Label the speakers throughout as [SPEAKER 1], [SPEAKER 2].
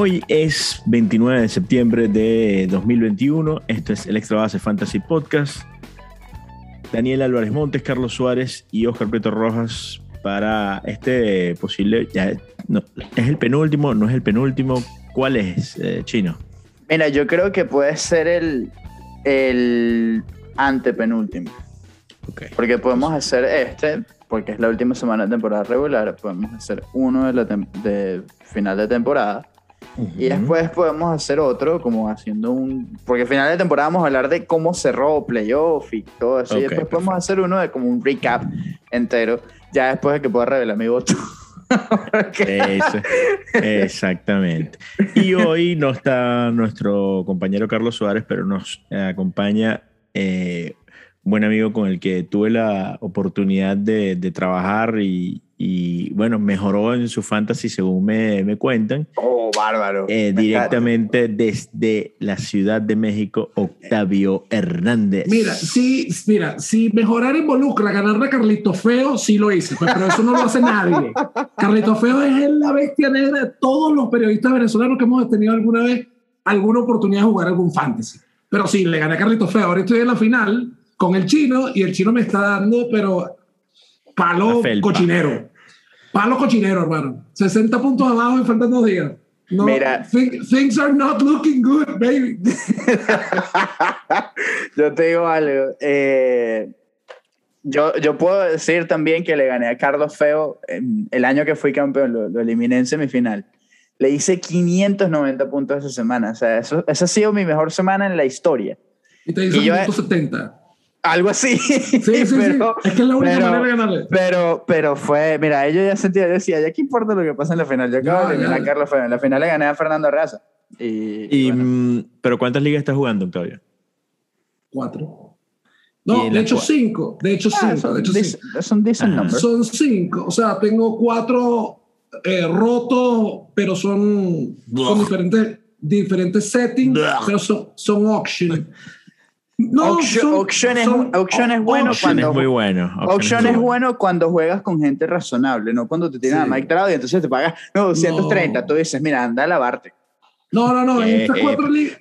[SPEAKER 1] Hoy es 29 de septiembre de 2021. Esto es el Extra Base Fantasy Podcast. Daniel Álvarez Montes, Carlos Suárez y Oscar Preto Rojas para este posible. Ya, no, ¿Es el penúltimo? ¿No es el penúltimo? ¿Cuál es, eh, Chino?
[SPEAKER 2] Mira, yo creo que puede ser el, el antepenúltimo.
[SPEAKER 1] Okay.
[SPEAKER 2] Porque podemos hacer este, porque es la última semana de temporada regular, podemos hacer uno de, la de final de temporada. Uh -huh. Y después podemos hacer otro, como haciendo un. Porque al final de temporada vamos a hablar de cómo cerró playoff y todo eso. Okay, y después perfecto. podemos hacer uno de como un recap entero, ya después de que pueda revelar mi voto.
[SPEAKER 1] Eso, exactamente. Y hoy no está nuestro compañero Carlos Suárez, pero nos acompaña eh, un buen amigo con el que tuve la oportunidad de, de trabajar y, y, bueno, mejoró en su fantasy según me, me cuentan.
[SPEAKER 2] Oh, bárbaro.
[SPEAKER 1] Eh, directamente desde la Ciudad de México, Octavio Hernández.
[SPEAKER 3] Mira, sí, mira, si mejorar involucra ganarle a Carlito Feo, sí lo hice, pues, pero eso no lo hace nadie. Carlito Feo es la bestia negra de todos los periodistas venezolanos que hemos tenido alguna vez alguna oportunidad de jugar algún fantasy. Pero sí, le gané a Carlito Feo. Ahora estoy en la final con el chino y el chino me está dando, pero palo cochinero. Palo cochinero, hermano. 60 puntos abajo y faltan dos días. No,
[SPEAKER 2] Mira.
[SPEAKER 3] Things are not looking good, baby.
[SPEAKER 2] yo te digo algo. Eh, yo, yo puedo decir también que le gané a Carlos Feo el año que fui campeón, lo, lo eliminé en semifinal. Le hice 590 puntos esa semana. O sea, eso, esa ha sido mi mejor semana en la historia.
[SPEAKER 3] Y te hizo 170.
[SPEAKER 2] Algo así.
[SPEAKER 3] Sí, sí, pero, sí. Es que es la única
[SPEAKER 2] pero,
[SPEAKER 3] manera de ganarle.
[SPEAKER 2] Pero, pero fue, mira, ellos ya sentía, yo decía, ya qué importa lo que pasa en la final. Yo acabo de eliminar a Carlos Feo. En la final le gané a Fernando Raza. Y,
[SPEAKER 1] y bueno. ¿Pero cuántas ligas estás jugando, Octavio?
[SPEAKER 3] Cuatro. No, de hecho cinco. De hecho
[SPEAKER 2] ah,
[SPEAKER 3] cinco.
[SPEAKER 2] Son,
[SPEAKER 3] de hecho,
[SPEAKER 2] decent,
[SPEAKER 3] cinco.
[SPEAKER 2] son decent numbers.
[SPEAKER 3] Son cinco. O sea, tengo cuatro eh, rotos, pero son, son diferentes, diferentes settings,
[SPEAKER 1] Blah.
[SPEAKER 3] pero son, son auction.
[SPEAKER 2] No, auction, son, auction, es, son, auction es bueno
[SPEAKER 1] auction
[SPEAKER 2] cuando
[SPEAKER 1] es muy bueno.
[SPEAKER 2] Auction, es, es bueno cuando juegas con gente razonable, no cuando te tiran sí. a Mike Trout y entonces te pagas no 230, no. tú dices, mira, anda a lavarte.
[SPEAKER 3] No, no, no, en estas cuatro ligas.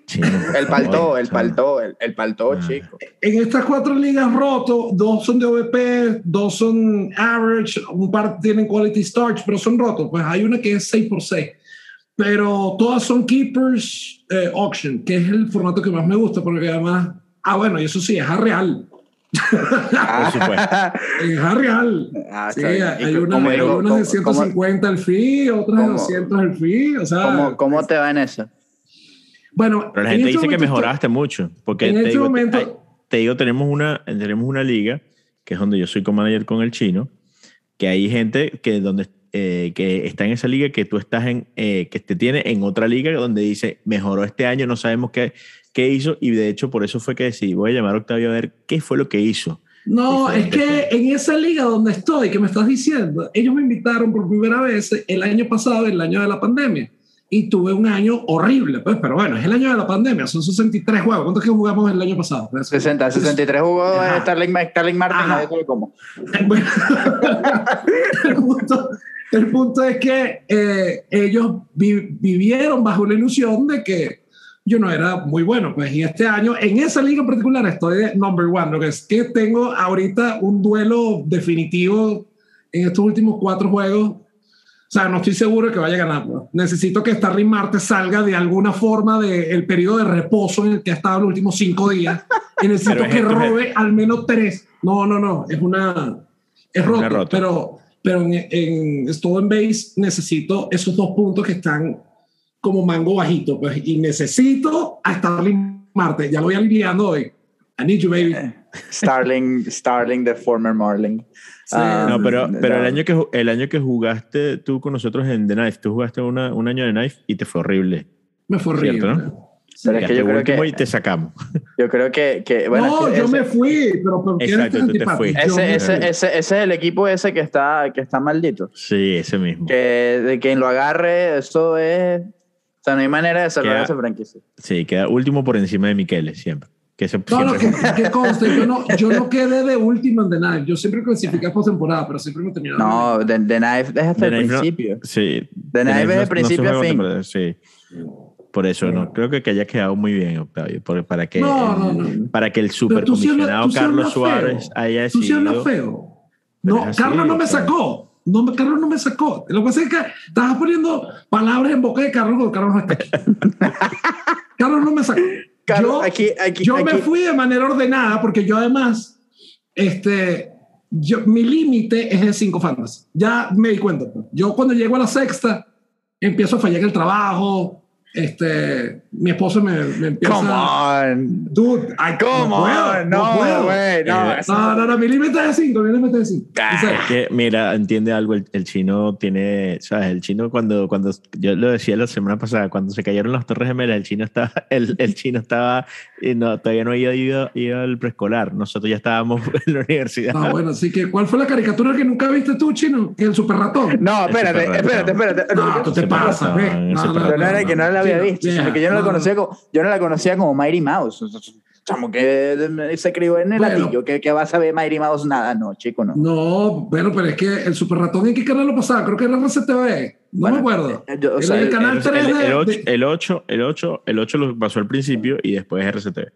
[SPEAKER 2] El paltó, el paltó, el, el paltó, ah. chico.
[SPEAKER 3] En estas cuatro ligas rotos, dos son de OVP, dos son average, un par tienen quality starts, pero son rotos. Pues hay una que es 6 por 6 Pero todas son keepers eh, auction, que es el formato que más me gusta, porque además, ah, bueno, y eso sí, es a real.
[SPEAKER 1] Por supuesto.
[SPEAKER 3] es a real. Ah, sí, hay, una, hay digo, unas de 150 ¿cómo? el fee, otras de 200 el fee. O sea,
[SPEAKER 2] ¿Cómo, cómo te va en eso?
[SPEAKER 3] Bueno,
[SPEAKER 1] pero la gente este dice que mejoraste mucho. Porque
[SPEAKER 3] en
[SPEAKER 1] te
[SPEAKER 3] este
[SPEAKER 1] digo,
[SPEAKER 3] momento.
[SPEAKER 1] Te, te, digo, tenemos una, tenemos una liga que es donde yo soy co-manager con el chino, que hay gente que donde eh, que está en esa liga que tú estás en, eh, que te tiene en otra liga donde dice mejoró este año, no sabemos qué, qué hizo y de hecho por eso fue que decidí, voy a llamar a Octavio a ver qué fue lo que hizo.
[SPEAKER 3] No, es que en esa liga donde estoy, que me estás diciendo, ellos me invitaron por primera vez el año pasado, el año de la pandemia, y tuve un año horrible, pues, pero bueno, es el año de la pandemia, son 63 juegos. ¿Cuántos que jugamos el año pasado?
[SPEAKER 2] 60, 63 jugó Starling, Starling Martin, sabe cómo.
[SPEAKER 3] Bueno, el, punto, el, punto, es que eh, ellos vi, vivieron bajo la ilusión de que yo no era muy bueno, pues, y este año, en esa liga en particular, estoy de number one, lo que es que tengo ahorita un duelo definitivo en estos últimos cuatro juegos o sea, no estoy seguro de que vaya a ganar. Bro. Necesito que Starling Marte salga de alguna forma del de periodo de reposo en el que ha estado los últimos cinco días. Y necesito que robe al menos tres. No, no, no. Es una. Es roto. Una roto. Pero, pero en, en Stolen Base necesito esos dos puntos que están como mango bajito. Pues, y necesito a Starling Marte. Ya lo voy aliviando hoy. I need you, baby.
[SPEAKER 2] Starling, Starling, the former Marling.
[SPEAKER 1] Sí, um, no, pero, pero el, año que, el año que jugaste tú con nosotros en The Knife, tú jugaste una, un año de Knife y te fue horrible.
[SPEAKER 3] Me fue horrible.
[SPEAKER 1] ¿Cierto, no?
[SPEAKER 2] Sí, pero es que yo creo que
[SPEAKER 1] y te sacamos.
[SPEAKER 2] Yo creo que, que bueno,
[SPEAKER 3] no,
[SPEAKER 2] es que
[SPEAKER 3] yo
[SPEAKER 2] ese,
[SPEAKER 3] me fui, pero ¿por qué
[SPEAKER 1] Exacto, tú te fuiste.
[SPEAKER 2] Ese, ese, ese, ese, es el equipo ese que está, que está maldito.
[SPEAKER 1] Sí, ese mismo.
[SPEAKER 2] Que de quien lo agarre, eso es. Sea, no hay manera de salvar
[SPEAKER 1] queda,
[SPEAKER 2] esa franquicia.
[SPEAKER 1] Sí, queda último por encima de Miqueles siempre. Que se
[SPEAKER 3] no, no, que, que conste, yo no, yo no quedé de último en The Knife. Yo siempre clasifiqué postemporada, pero siempre me terminaba.
[SPEAKER 2] No, The, The Knife es hasta
[SPEAKER 1] The
[SPEAKER 2] el
[SPEAKER 1] Knife no-
[SPEAKER 2] principio.
[SPEAKER 1] sí.
[SPEAKER 2] The Knife es de
[SPEAKER 1] no-
[SPEAKER 2] principio
[SPEAKER 1] no
[SPEAKER 2] a fin.
[SPEAKER 1] temporada, Sí. Por eso, no creo que, que haya quedado muy bien, Octavio, por- para que
[SPEAKER 3] No,
[SPEAKER 1] el,
[SPEAKER 3] no, no.
[SPEAKER 1] para que el supercomisionado Carlos Suárez
[SPEAKER 3] feo.
[SPEAKER 1] haya
[SPEAKER 3] Tú sí hablas
[SPEAKER 1] decidido.
[SPEAKER 3] feo. No, Carlos no me sacó. No, me- Carlos no me sacó. Lo que pasa es que estabas poniendo palabras en boca de Carlos cuando Carlos no está aquí. Carlos no me sacó.
[SPEAKER 2] Carlos,
[SPEAKER 3] yo
[SPEAKER 2] aquí, aquí,
[SPEAKER 3] yo
[SPEAKER 2] aquí-
[SPEAKER 3] me fui de manera ordenada porque yo además, este, yo, mi límite es de cinco fantasy. Ya me di cuenta. pues. Yo cuando llego a la sexta, empiezo a fallar en el trabajo. Este, mi esposo me, me empieza
[SPEAKER 2] Come on.
[SPEAKER 3] Dude, ay,
[SPEAKER 2] Come
[SPEAKER 3] no puedo,
[SPEAKER 2] on. No,
[SPEAKER 3] puedo.
[SPEAKER 2] güey. No,
[SPEAKER 1] Eh,
[SPEAKER 3] No, no, no, mi límite es de 5, mi límite es de 5.
[SPEAKER 2] Ah.
[SPEAKER 1] Que, mira, entiende algo, el, el chino tiene, ¿sabes? El chino cuando, cuando, yo lo decía la semana pasada, cuando se cayeron las Torres Gemelas, el chino estaba, el, el chino estaba, y no, todavía no había ido, ido al preescolar, nosotros ya estábamos en la universidad.
[SPEAKER 3] Ah, bueno, así que, ¿cuál fue la caricatura que nunca viste tú, chino? Que el super ratón.
[SPEAKER 2] No, espérate, espérate, espérate.
[SPEAKER 3] No, tú te pasas, No, no,
[SPEAKER 1] ratón.
[SPEAKER 2] Yo no era que no la había visto,
[SPEAKER 3] yeah,
[SPEAKER 2] que yo no, la
[SPEAKER 3] no,
[SPEAKER 2] conocía como, yo no la conocía como Mighty Mouse. Chamo, que se crió en el
[SPEAKER 3] Bueno.
[SPEAKER 2] latillo, que, que vas a ver Mighty Mouse nada, no, chico, no.
[SPEAKER 3] No, bueno, pero es que el super ratón, ¿en qué canal lo pasaba? Creo que era RCTV. No
[SPEAKER 2] Bueno,
[SPEAKER 3] me acuerdo.
[SPEAKER 2] eh, yo- o sea,
[SPEAKER 3] el
[SPEAKER 2] el-
[SPEAKER 3] canal
[SPEAKER 1] El,
[SPEAKER 3] 3
[SPEAKER 1] el,
[SPEAKER 3] de-
[SPEAKER 1] el 8,
[SPEAKER 3] de-
[SPEAKER 1] el 8, el 8, el 8 lo pasó al principio y después RCTV.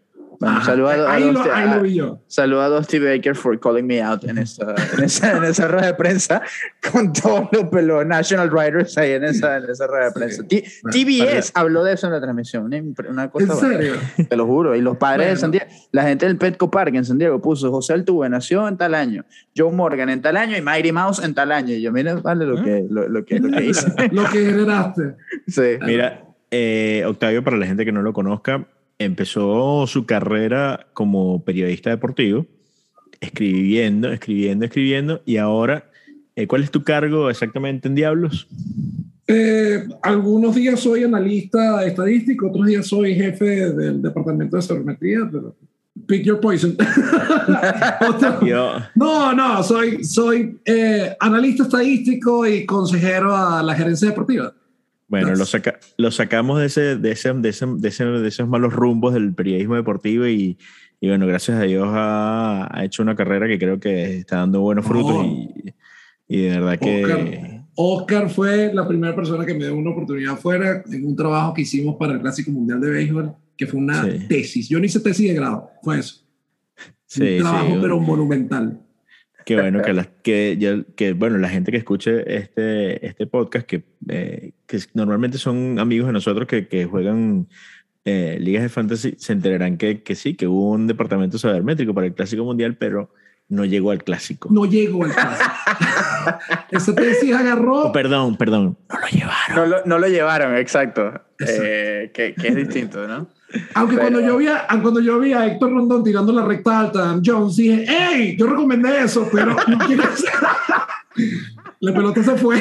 [SPEAKER 2] Bueno, saludo a, a
[SPEAKER 3] ahí, lo, lo
[SPEAKER 2] a Dusty Baker for calling me out en esa, en esa, en esa rueda de prensa con todos los pelos National Writers ahí en esa, en esa rueda de prensa. T- TBS habló de eso en la transmisión, una, cosa
[SPEAKER 3] ¿En serio?
[SPEAKER 2] Te lo juro. Y los padres de. San Diego, la gente del Petco Park en San Diego puso José Altuve nació en tal año, Joe Morgan en tal año y Mighty Mouse en tal año. Y yo, mira, vale lo que, lo, lo que, lo que hice.
[SPEAKER 3] lo que generaste.
[SPEAKER 2] Sí.
[SPEAKER 1] Mira, eh, Octavio, para la gente que no lo conozca, empezó su carrera como periodista deportivo, escribiendo, escribiendo, escribiendo, y ahora, eh, ¿cuál es tu cargo exactamente en Diablos?
[SPEAKER 3] Eh, algunos días soy analista estadístico, otros días soy jefe del departamento de sabermetría, pero pick your poison. No, no, soy, soy eh, analista estadístico y consejero a la gerencia deportiva.
[SPEAKER 1] Bueno, lo, saca- lo sacamos de, ese, de, ese, de, ese, de, ese- de esos malos rumbos del periodismo deportivo y, y bueno, gracias a Dios ha, ha hecho una carrera que creo que está dando buenos frutos
[SPEAKER 3] No.
[SPEAKER 1] y, y de verdad que...
[SPEAKER 3] Oscar, Oscar fue la primera persona que me dio una oportunidad afuera en un trabajo que hicimos para el Clásico Mundial de Béisbol, que fue una
[SPEAKER 1] Sí.
[SPEAKER 3] tesis. Yo no hice tesis de grado, fue eso.
[SPEAKER 1] Sí,
[SPEAKER 3] un trabajo,
[SPEAKER 1] sí.
[SPEAKER 3] pero monumental.
[SPEAKER 1] Qué bueno que, la, que, ya- que, bueno, la gente que escuche este, este podcast, que, eh, que normalmente son amigos de nosotros que, que juegan eh, ligas de fantasy, se enterarán que, que sí, que hubo un departamento sabermétrico para el Clásico Mundial, pero no llegó al Clásico.
[SPEAKER 3] No llegó al Clásico. Esa tesis agarró.
[SPEAKER 1] Oh, perdón, perdón, no lo llevaron.
[SPEAKER 2] No lo, no lo llevaron, exacto.
[SPEAKER 3] Exacto.
[SPEAKER 2] Eh, que, que es distinto, ¿no?
[SPEAKER 3] Aunque
[SPEAKER 2] Pero-
[SPEAKER 3] cuando yo, vi a, cuando yo vi a Héctor Rondón tirando la recta alta Jones, dije, ¡Ey! Yo recomendé eso, pero no quiero hacer- La pelota se fue.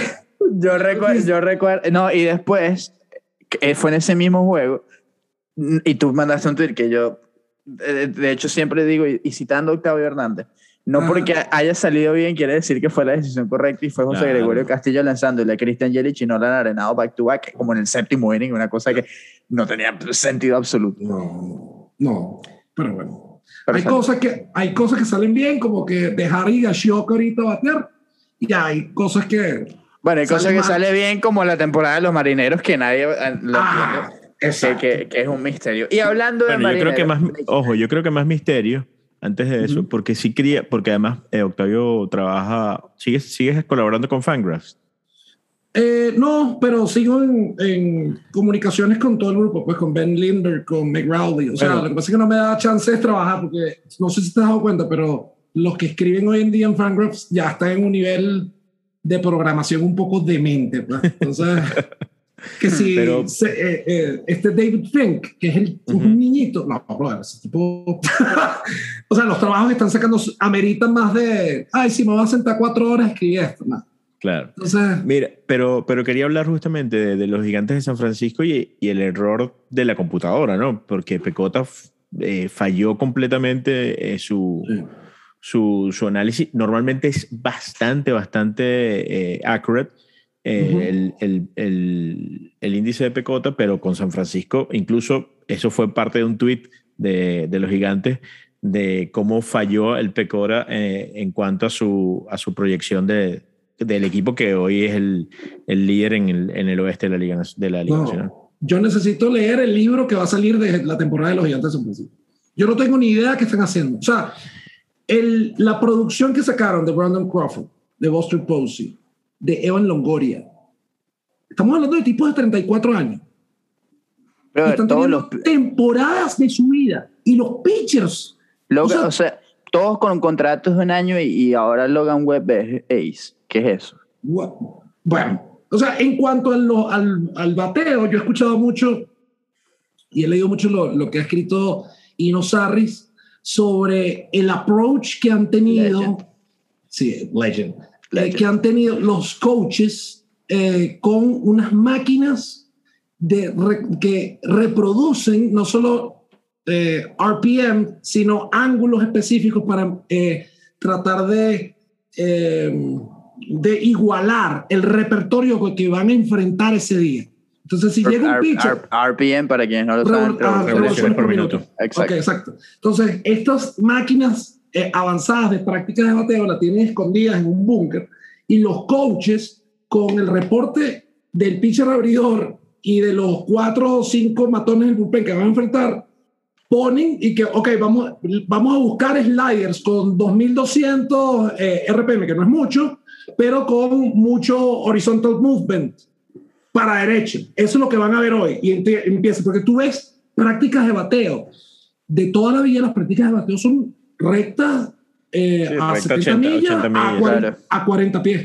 [SPEAKER 2] Yo recuerdo, yo recuerdo, no, y después, eh, fue en ese mismo juego, y tú mandaste un tweet que yo, de, de hecho, siempre digo, y citando a Octavio Hernández, no porque haya salido bien quiere decir que fue la decisión correcta y fue José
[SPEAKER 1] Claro.
[SPEAKER 2] Gregorio Castillo lanzándole a Christian Yelich y no la arenado back to back, como en el séptimo inning, una cosa que no tenía sentido absoluto.
[SPEAKER 3] No, no, pero bueno.
[SPEAKER 2] Pero
[SPEAKER 3] hay, cosas que, hay cosas que salen bien, como que dejar a Higashioka ahorita batear, y hay cosas que...
[SPEAKER 2] Bueno, hay cosas que
[SPEAKER 3] mal.
[SPEAKER 2] sale bien como la temporada de los marineros que nadie eh, lo
[SPEAKER 3] Ah,
[SPEAKER 2] que,
[SPEAKER 3] exacto.
[SPEAKER 2] que- que es un misterio. Y hablando de
[SPEAKER 1] Bueno, yo creo que más,
[SPEAKER 2] marineros,
[SPEAKER 1] ojo, yo creo que más misterio antes de eso,
[SPEAKER 3] Ujú.
[SPEAKER 1] porque sí quería, porque además eh, Octavio trabaja, sigues, sigues colaborando con Fangraphs.
[SPEAKER 3] Eh, no, pero sigo en, en comunicaciones con todo el grupo, pues con Ben Linder, con Meg Rowley. O sea,
[SPEAKER 1] Bueno.
[SPEAKER 3] lo que pasa es que no me da chance de trabajar porque no sé si te has dado cuenta, pero los que escriben hoy en día en Fangraphs ya están en un nivel de programación un poco demente. Pues. Entonces, que si
[SPEAKER 1] Pero-
[SPEAKER 3] se- eh, eh, este David Fink, que es el,
[SPEAKER 1] Ujú.
[SPEAKER 3] un niñito, no, brother, ese tipo. o sea, los trabajos que están sacando ameritan más de, ay, si me voy a sentar cuatro horas, escribí esto. No.
[SPEAKER 1] Claro.
[SPEAKER 3] Entonces,
[SPEAKER 1] Mira, pero, pero quería hablar justamente de, de los gigantes de San Francisco y, y el error de la computadora, ¿no? Porque Pecota eh, falló completamente eh, su,
[SPEAKER 3] Sí.
[SPEAKER 1] su, su análisis. Normalmente es bastante, bastante eh, accurate eh, el, el- el- el índice de Pecota, pero con San Francisco, incluso eso fue parte de un tweet de, de los gigantes, de cómo falló el Pecora eh, en cuanto a su, a su proyección de, del equipo que hoy es el, el líder en el, en el, oeste de la Liga, de la Liga
[SPEAKER 3] No,
[SPEAKER 1] Nacional.
[SPEAKER 3] yo necesito leer el libro que va a salir de la temporada de los Gigantes de San Francisco. Yo no tengo ni idea qué están haciendo. O sea, el, la producción que sacaron de Brandon Crawford, de Buster Posey, de Evan Longoria. Estamos hablando de tipos de 34 años.
[SPEAKER 2] Pero
[SPEAKER 3] Están
[SPEAKER 2] todos
[SPEAKER 3] teniendo
[SPEAKER 2] los,
[SPEAKER 3] temporadas de su vida. Y los pitchers.
[SPEAKER 2] Logan-
[SPEAKER 3] o sea-
[SPEAKER 2] o sea, todos con contratos de un año y, y ahora Logan Webb es ace. ¿Qué es eso?
[SPEAKER 3] Bueno, o sea, en cuanto a lo- al, al bateo, yo he escuchado mucho y he leído mucho lo, lo que ha escrito Ino Sarris sobre el approach que han tenido.
[SPEAKER 2] Legend.
[SPEAKER 3] Sí, legend. Eh, que han tenido los coaches eh, con unas máquinas de re- que reproducen no solo eh, RPM, sino ángulos específicos para eh, tratar de, eh, de igualar el repertorio que van a enfrentar ese día. Entonces, si llega un
[SPEAKER 2] R-
[SPEAKER 3] pitcher...
[SPEAKER 2] R- RPM, para quienes no lo saben.
[SPEAKER 3] Ah,
[SPEAKER 2] revoluciones
[SPEAKER 1] por minuto.
[SPEAKER 2] Exacto.
[SPEAKER 3] Ok, exacto. Entonces, estas máquinas eh, avanzadas de prácticas de bateo las tienen escondidas en un búnker y los coaches con el reporte del pitcher abridor y de los cuatro o cinco matones del bullpen que van a enfrentar, ponen y que, ok, vamos, vamos a buscar sliders con 2200 eh, RPM, que no es mucho, pero con mucho horizontal movement para derecha. Eso es lo que van a ver hoy. Y empieza, porque tú ves prácticas de bateo. De toda la vida, las prácticas de bateo son rectas eh,
[SPEAKER 1] Sí,
[SPEAKER 3] a
[SPEAKER 1] recta
[SPEAKER 3] 70
[SPEAKER 1] 80,
[SPEAKER 3] millas,
[SPEAKER 1] 80
[SPEAKER 3] a,
[SPEAKER 1] millas,
[SPEAKER 3] 40,
[SPEAKER 2] claro.
[SPEAKER 3] a 40 pies.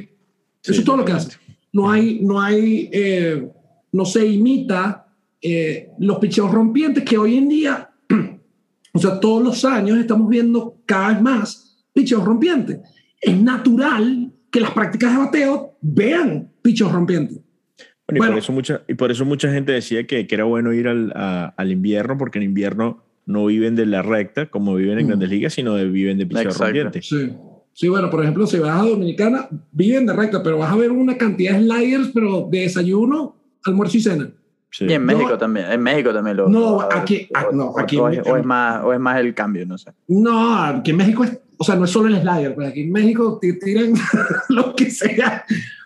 [SPEAKER 3] Eso
[SPEAKER 1] Sí,
[SPEAKER 3] es todo lo que hace. No hay, no hay, eh, no se imita eh, los picheos rompientes que hoy en día, o sea, todos los años estamos viendo cada vez más picheos rompientes. Es natural que las prácticas de bateo vean picheos rompientes.
[SPEAKER 1] Bueno, y,
[SPEAKER 3] Bueno.
[SPEAKER 1] por eso mucha, y por eso mucha gente decía que, que era bueno ir al, a- al invierno, porque en invierno no viven de la recta como viven en
[SPEAKER 3] Mm.
[SPEAKER 1] grandes ligas, sino de, viven de
[SPEAKER 2] Exacto.
[SPEAKER 1] rompiente.
[SPEAKER 3] Sí. Sí, bueno, por ejemplo, si vas a Dominicana, viven de recta, pero vas a ver una cantidad de sliders, pero de desayuno, almuerzo y cena.
[SPEAKER 1] Sí.
[SPEAKER 2] Y en
[SPEAKER 3] No.
[SPEAKER 2] México también. En México también lo.
[SPEAKER 3] No,
[SPEAKER 2] lo-
[SPEAKER 3] aquí- ah, no,
[SPEAKER 2] o-
[SPEAKER 3] aquí
[SPEAKER 2] o,
[SPEAKER 3] en
[SPEAKER 2] o es más, o es más el cambio, no sé.
[SPEAKER 3] No, aquí en México es, o sea, no es solo el slider, pues aquí en México te tiran lo que sea.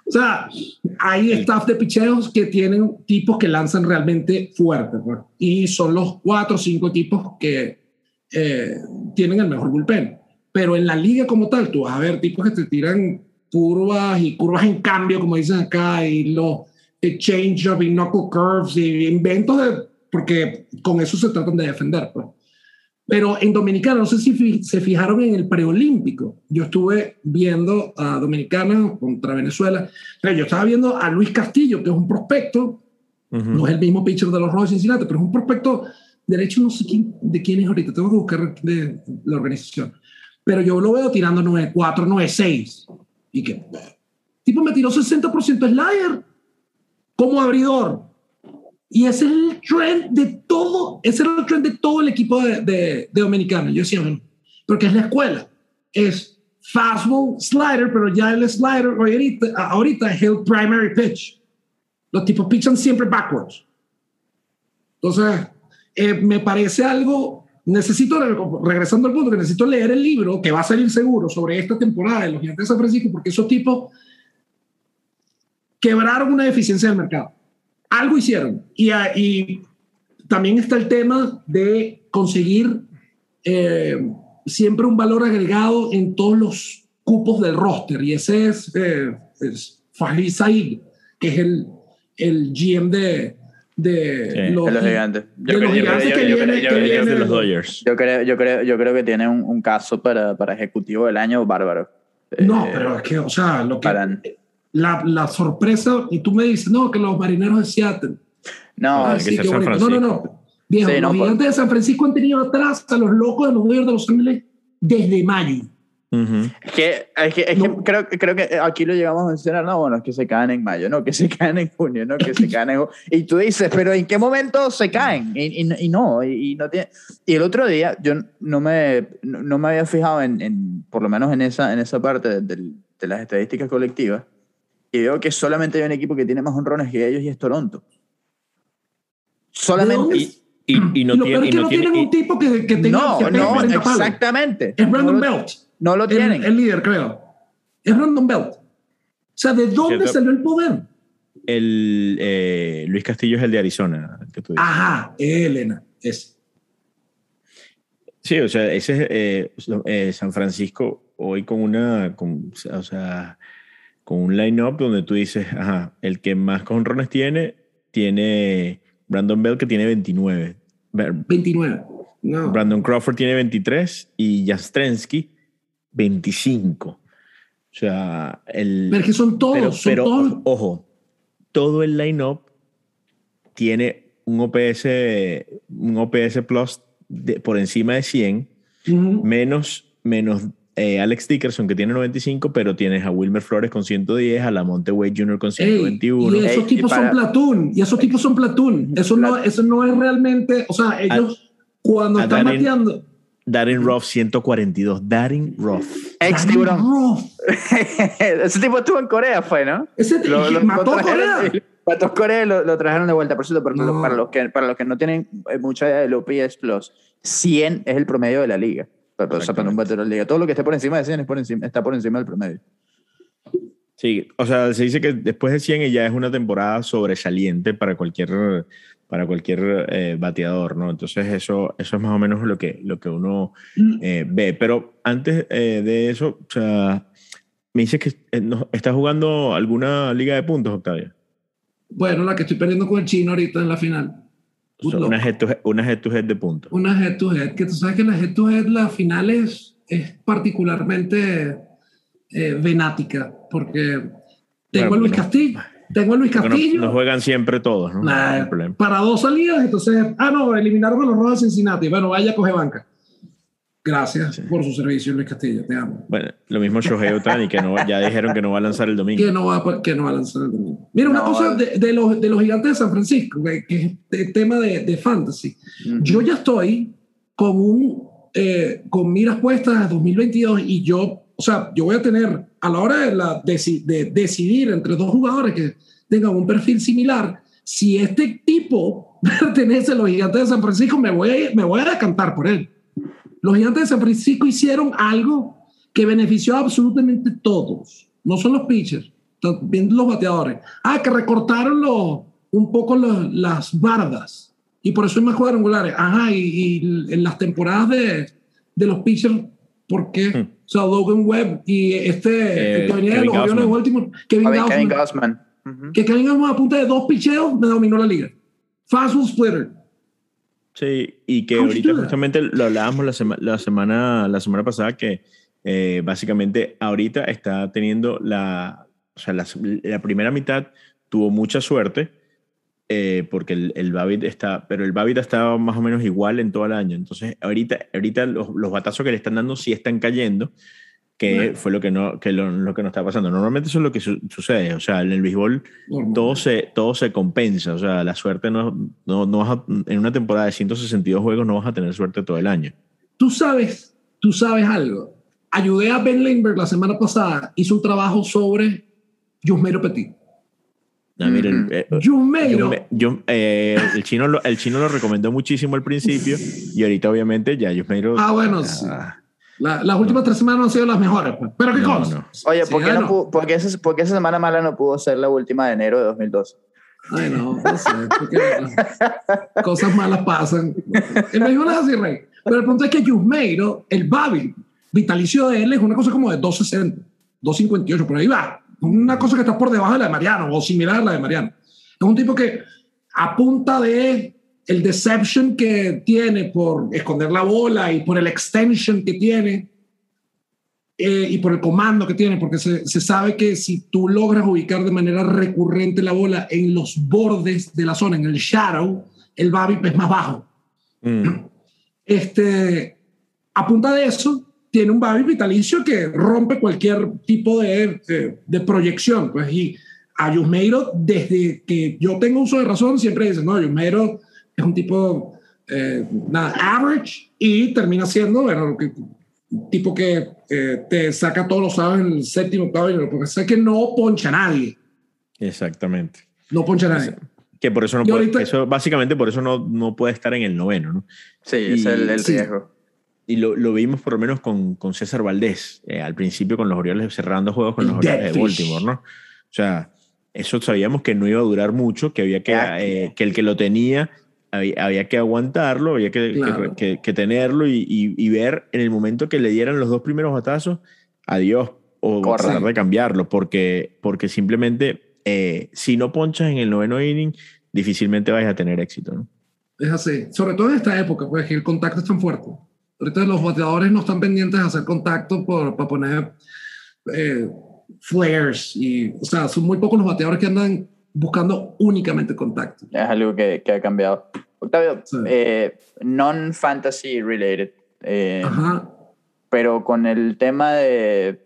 [SPEAKER 3] O sea, hay staff de picheos que tienen tipos que lanzan realmente fuerte, pues, y son los cuatro o cinco tipos que eh, tienen el mejor bullpen. Pero en la liga como tal, tú vas a ver tipos que te tiran curvas y curvas en cambio, como dicen acá, y los eh, change up y knuckle curves y inventos de, porque con eso se tratan de defender, pues. Pero en Dominicana, no sé si se fijaron en el preolímpico. Yo estuve viendo a Dominicana contra Venezuela. Pero yo estaba viendo a Luis Castillo, que es un prospecto,
[SPEAKER 1] Ujú.
[SPEAKER 3] no es el mismo pitcher de los Rojos de Cincinnati, pero es un prospecto, de hecho no sé quién, de quién es ahorita, tengo que buscar de la organización. Pero yo lo veo tirando 9-4, 9-6. Y que, tipo, me tiró 60% slider como abridor. Y ese es el trend de todo, ese era el trend de todo el equipo de, de, de Dominicano. Yo decía, bueno, porque es la escuela. Es fastball, slider, pero ya el slider ahorita, ahorita es el primary pitch. Los tipos pitchan siempre backwards. Entonces, eh, me parece algo, necesito, regresando al punto, que necesito leer el libro que va a salir seguro sobre esta temporada de los Gigantes de San Francisco, porque esos tipos quebraron una deficiencia del mercado. Algo hicieron. Y, ah, y también está el tema de conseguir eh, siempre un valor agregado en todos los cupos del roster. Y ese es, eh, es Fahid Said, que es el, el GM de, de
[SPEAKER 1] Sí,
[SPEAKER 2] los gigantes.
[SPEAKER 3] de
[SPEAKER 2] Yo
[SPEAKER 3] los
[SPEAKER 2] creo- yo
[SPEAKER 3] gigantes
[SPEAKER 2] yo creo- yo
[SPEAKER 3] que
[SPEAKER 2] creo-. Yo creo, yo creo, yo creo que tiene un, un caso para, para ejecutivo del año bárbaro.
[SPEAKER 3] No,
[SPEAKER 2] Eh,
[SPEAKER 3] pero es que, o sea, lo que, la, la sorpresa, y tú me dices, no, que los marineros de Seattle.
[SPEAKER 2] no,
[SPEAKER 1] Ah, que
[SPEAKER 3] sí, qué
[SPEAKER 1] San.
[SPEAKER 3] No, no, no. Viejo,
[SPEAKER 2] Sí, no,
[SPEAKER 3] los
[SPEAKER 2] por-
[SPEAKER 3] gigantes de San Francisco han tenido atrás a los locos de los Dodgers de Los Ángeles desde mayo.
[SPEAKER 1] Ujú.
[SPEAKER 2] Es que, es que, es que
[SPEAKER 3] No.
[SPEAKER 2] creo, creo que aquí lo llegamos a mencionar, no, bueno, es que se caen en mayo, no, que se caen en junio, no, que se caen en... Y tú dices, pero ¿en qué momento se caen? Y, y- y no, y, y no tiene... Y el otro día yo no me, no, no me había fijado en, en, por lo menos en esa, en esa parte de, del- de las estadísticas colectivas, y veo que solamente hay un equipo que tiene más honrones que ellos y es Toronto.
[SPEAKER 3] ¿De
[SPEAKER 2] Solamente... y-
[SPEAKER 1] Y, y no
[SPEAKER 3] y lo
[SPEAKER 1] tiene,
[SPEAKER 3] peor es
[SPEAKER 1] y
[SPEAKER 3] que
[SPEAKER 1] no
[SPEAKER 3] no
[SPEAKER 1] tiene-
[SPEAKER 3] tienen
[SPEAKER 1] y-
[SPEAKER 3] un tipo que, que tenga
[SPEAKER 2] No,
[SPEAKER 3] que
[SPEAKER 2] no,
[SPEAKER 3] 40 palos.
[SPEAKER 2] exactamente.
[SPEAKER 3] Es Brandon
[SPEAKER 2] no lo,
[SPEAKER 3] Belt.
[SPEAKER 2] No lo
[SPEAKER 3] el,
[SPEAKER 2] tienen.
[SPEAKER 3] el líder, creo. Es Brandon Belt. O sea, ¿de dónde
[SPEAKER 1] Cierto.
[SPEAKER 3] salió el poder?
[SPEAKER 1] el eh, Luis Castillo es el de Arizona. que tú dices.
[SPEAKER 3] Ajá, Elena. Es.
[SPEAKER 1] Sí, o sea, ese es eh, eh, San Francisco hoy con una, con, o sea, con un line-up donde tú dices, ajá, el que más conrones tiene, tiene Brandon Bell que tiene 29. Ver-
[SPEAKER 3] 29. No.
[SPEAKER 1] Brandon Crawford tiene 23 y Jastrensky 25. O sea, el...
[SPEAKER 3] Pero que son todos.
[SPEAKER 1] pero,
[SPEAKER 3] son
[SPEAKER 1] pero,
[SPEAKER 3] todos.
[SPEAKER 1] ojo, todo el line-up tiene un OPS, un OPS Plus de- por encima de 100,
[SPEAKER 3] Ujú.
[SPEAKER 1] menos, menos eh, Alex Dickerson que tiene 95, pero tienes a Wilmer Flores con 110, a Lamonte Wade Jr. con
[SPEAKER 3] Ey,
[SPEAKER 1] 121.
[SPEAKER 3] y esos
[SPEAKER 2] Ey, y
[SPEAKER 3] tipos
[SPEAKER 2] para-
[SPEAKER 3] son platoon. Y esos tipos son platoon. Eso no, eso no es realmente. O sea, ellos cuando
[SPEAKER 1] a
[SPEAKER 3] están
[SPEAKER 1] Darren-
[SPEAKER 3] bateando.
[SPEAKER 1] Darren Ruff 142. Darren Ruff.
[SPEAKER 2] Ex tiburón.
[SPEAKER 3] Ruff.
[SPEAKER 2] Ese tipo estuvo en Corea, fue, ¿no?
[SPEAKER 3] Ese
[SPEAKER 2] Lo- lo-
[SPEAKER 3] mató
[SPEAKER 2] lo
[SPEAKER 3] a Corea.
[SPEAKER 2] Mató a Corea y lo, lo trajeron de vuelta. Por cierto, para,
[SPEAKER 3] No.
[SPEAKER 2] para, los que, para los que no tienen eh, mucha idea del OPS Plus, 100 es el promedio de la liga. Para, o sea, para un batero de la liga. Todo lo que esté por encima de 100 es por encima, está por encima del promedio.
[SPEAKER 1] Sí, o sea, se dice que después de 100 ya es una temporada sobresaliente para cualquier, para cualquier eh, bateador, ¿no? Entonces eso, eso es más o menos lo que, lo que uno eh, ve. Pero antes eh, de eso, o sea, me dices que eh, no- estás jugando alguna liga de puntos, Octavio.
[SPEAKER 3] Bueno, la que estoy perdiendo con el chino ahorita en la final.
[SPEAKER 1] O sea, una head to head, una head to head de puntos.
[SPEAKER 3] Una head to head, que tú sabes que la head to head, la final es, es particularmente eh, venática, porque tengo
[SPEAKER 1] Bueno,
[SPEAKER 3] a Luis
[SPEAKER 1] no.
[SPEAKER 3] Castillo, tengo a Luis Castillo,
[SPEAKER 1] No, no juegan siempre todos, ¿no?
[SPEAKER 3] nah,
[SPEAKER 1] No hay problema.
[SPEAKER 3] para dos salidas, entonces, ah, no, eliminaron a los Rojos de Cincinnati, bueno, vaya, coge banca. Gracias por su servicio, Luis Castillo, te amo.
[SPEAKER 1] Bueno, lo mismo Shohei Otani, que no, ya dijeron que no va a lanzar el domingo.
[SPEAKER 3] Que no va, a- que no va a lanzar el domingo. Mira, una
[SPEAKER 2] No,
[SPEAKER 3] cosa
[SPEAKER 2] eh.
[SPEAKER 3] de, de los, de los gigantes de San Francisco, que, que es el tema de, de fantasy.
[SPEAKER 2] Ujú.
[SPEAKER 3] Yo ya estoy con un eh, con miras puestas a 2022 y yo, o sea, yo voy a tener a la hora de, la, deci- de decidir entre dos jugadores que tengan un perfil similar, si este tipo pertenece a los gigantes de San Francisco, me voy a, me voy a decantar por él. Los gigantes de San Francisco hicieron algo que benefició a absolutamente todos. No son los pitchers, también los bateadores. Ah, que recortaron los, un poco los- las bardas y por eso hay más cuadrangulares. Ajá, y, y en las temporadas de, de los pitchers, ¿por qué?
[SPEAKER 1] Hmm.
[SPEAKER 3] O sea, Logan Webb y este
[SPEAKER 1] Eh,
[SPEAKER 3] el que venía de los Orioles de. Baltimore, Kevin
[SPEAKER 2] Kevin,
[SPEAKER 3] Gausman,
[SPEAKER 2] Kevin Gausman. Ujú.
[SPEAKER 3] que Kevin Gausman a punta de dos picheos me dominó la liga. Fastball splitter.
[SPEAKER 1] Sí, y que ahorita justamente lo hablábamos la, sema- la, semana, la semana pasada, que eh, básicamente ahorita está teniendo la, o sea, la, la primera mitad tuvo mucha suerte, eh, porque el, el Babbitt está, pero el Babbitt estaba más o menos igual en todo el año. Entonces, ahorita, ahorita los, los batazos que le están dando sí están cayendo, que
[SPEAKER 3] Bueno.
[SPEAKER 1] fue lo que no, que lo, lo que no está pasando. Normalmente eso es lo que su- sucede. O sea, en el béisbol todo se, todo se compensa. O sea, la suerte no, no, no vas a- en una temporada de 162 juegos no vas a tener suerte todo el año.
[SPEAKER 3] Tú sabes, tú sabes algo. Ayudé a Ben Lindbergh la semana pasada, hizo un trabajo sobre Yusmeiro Petit.
[SPEAKER 1] Ah, mira, el-
[SPEAKER 2] Ujú.
[SPEAKER 1] eh, yo yo, eh, el, chino lo, el chino lo recomendó muchísimo al principio y ahorita obviamente ya Yusmeiro...
[SPEAKER 3] Ah, bueno,
[SPEAKER 1] ah,
[SPEAKER 3] sí. La- las últimas tres semanas han sido las mejores. pues. Pero qué
[SPEAKER 1] No,
[SPEAKER 3] cosa.
[SPEAKER 1] no.
[SPEAKER 2] Oye,
[SPEAKER 3] Sí,
[SPEAKER 2] ¿por, qué
[SPEAKER 3] ah,
[SPEAKER 2] no
[SPEAKER 3] no.
[SPEAKER 2] pudo- por qué esa, por qué esa semana mala no pudo ser la última de enero de 2012?
[SPEAKER 3] Ay, no, no sé. porque cosas malas pasan. El béisbol es así, Rey. Pero el punto es que Yusmeiro, el Babi, vitalicio de él es una cosa como de 260, 258, por ahí va. Una cosa que está por debajo de la de Mariano o similar a la de Mariano. Es un tipo que a punta de el deception que tiene por esconder la bola y por el extension que tiene eh, y por el comando que tiene, porque se, se sabe que si tú logras ubicar de manera recurrente la bola en los bordes de la zona, en el shadow, el BABIP es más bajo.
[SPEAKER 1] Mm,
[SPEAKER 3] Este, a punta de eso, tiene un BABIP vitalicio que rompe cualquier tipo de, de, de proyección. Pues, y a Yusmeiro, desde que yo tengo uso de razón, siempre dicen, no, Yusmeiro es un tipo eh, nada, average y termina siendo, bueno, que- un tipo que eh, te saca todos los sábados en el séptimo, octavo, y lo que es que no poncha a nadie.
[SPEAKER 1] exactamente.
[SPEAKER 3] No poncha a nadie.
[SPEAKER 1] Que por eso no
[SPEAKER 3] Y
[SPEAKER 1] puede,
[SPEAKER 3] ahorita-
[SPEAKER 1] eso, básicamente por eso no, no puede estar en el noveno, ¿no?
[SPEAKER 2] Sí, ese es el, el
[SPEAKER 3] Sí.
[SPEAKER 2] riesgo.
[SPEAKER 1] Y lo, lo vimos por lo menos con, con César Valdés, eh, al principio con los Orioles cerrando juegos con los Orioles de. Baltimore, ¿no? O sea, eso sabíamos que no iba a durar mucho, que había que, eh, que el que lo tenía había, había que aguantarlo, había que, que-
[SPEAKER 3] Claro.
[SPEAKER 1] que- que tenerlo y, y- y ver en el momento que le dieran los dos primeros batazos, adiós, o
[SPEAKER 2] Corre.
[SPEAKER 1] tratar de cambiarlo, porque, porque simplemente eh, si no ponchas en el noveno inning, difícilmente vais a tener éxito, ¿no?
[SPEAKER 3] Es así. Sobre todo en esta época, pues que el contacto es tan fuerte. Ahorita los bateadores no están pendientes de hacer contacto por, para poner eh, flares. Y, o sea, son muy pocos los bateadores que andan buscando únicamente contacto.
[SPEAKER 2] Es algo que, que ha cambiado. Octavio,
[SPEAKER 3] Sí.
[SPEAKER 2] eh, non-fantasy related, eh,
[SPEAKER 3] Ajá.
[SPEAKER 2] pero con el tema de,